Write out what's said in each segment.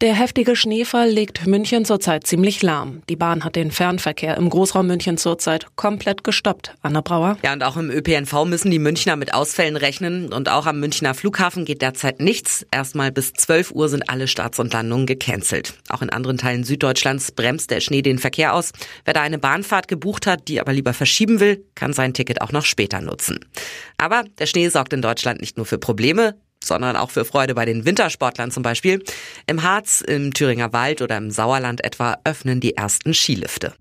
Der heftige Schneefall legt München zurzeit ziemlich lahm. Die Bahn hat den Fernverkehr im Großraum München zurzeit komplett gestoppt. Anna Brauer. Ja, und auch im ÖPNV müssen die Münchner mit Ausfällen rechnen. Und auch am Münchner Flughafen geht derzeit nichts. Erstmal bis 12 Uhr sind alle Starts und Landungen gecancelt. Auch in anderen Teilen Süddeutschlands bremst der Schnee den Verkehr aus. Wer da eine Bahnfahrt gebucht hat, die aber lieber verschieben will, kann sein Ticket auch noch später nutzen. Aber der Schnee sorgt in Deutschland nicht nur für Probleme sondern auch für Freude bei den Wintersportlern zum Beispiel. Im Harz, im Thüringer Wald oder im Sauerland etwa öffnen die ersten Skilifte.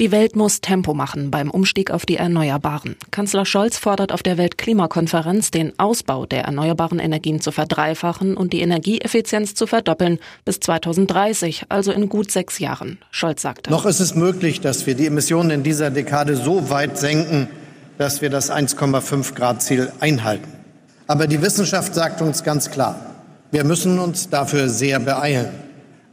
Die Welt muss Tempo machen beim Umstieg auf die Erneuerbaren. Kanzler Scholz fordert auf der Weltklimakonferenz, den Ausbau der erneuerbaren Energien zu verdreifachen und die Energieeffizienz zu verdoppeln bis 2030, also in gut sechs Jahren. Scholz sagte. Noch ist es möglich, dass wir die Emissionen in dieser Dekade so weit senken, dass wir das 1,5 Grad Ziel einhalten. Aber die Wissenschaft sagt uns ganz klar, wir müssen uns dafür sehr beeilen.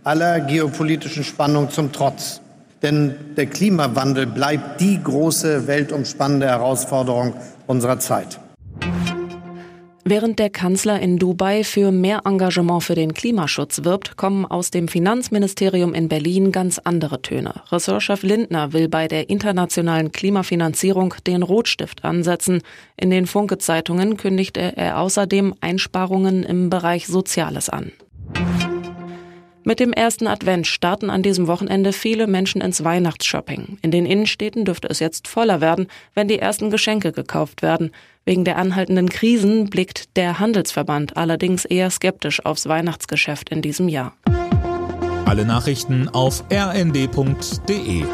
Aller geopolitischen Spannung zum Trotz. Denn der Klimawandel bleibt die große weltumspannende Herausforderung unserer Zeit. Während der Kanzler in Dubai für mehr Engagement für den Klimaschutz wirbt, kommen aus dem Finanzministerium in Berlin ganz andere Töne. Ressortchef Lindner will bei der internationalen Klimafinanzierung den Rotstift ansetzen. In den Funke-Zeitungen kündigte er außerdem Einsparungen im Bereich Soziales an. Mit dem ersten Advent starten an diesem Wochenende viele Menschen ins Weihnachtsshopping. In den Innenstädten dürfte es jetzt voller werden, wenn die ersten Geschenke gekauft werden. Wegen der anhaltenden Krisen blickt der Handelsverband allerdings eher skeptisch aufs Weihnachtsgeschäft in diesem Jahr. Alle Nachrichten auf rnd.de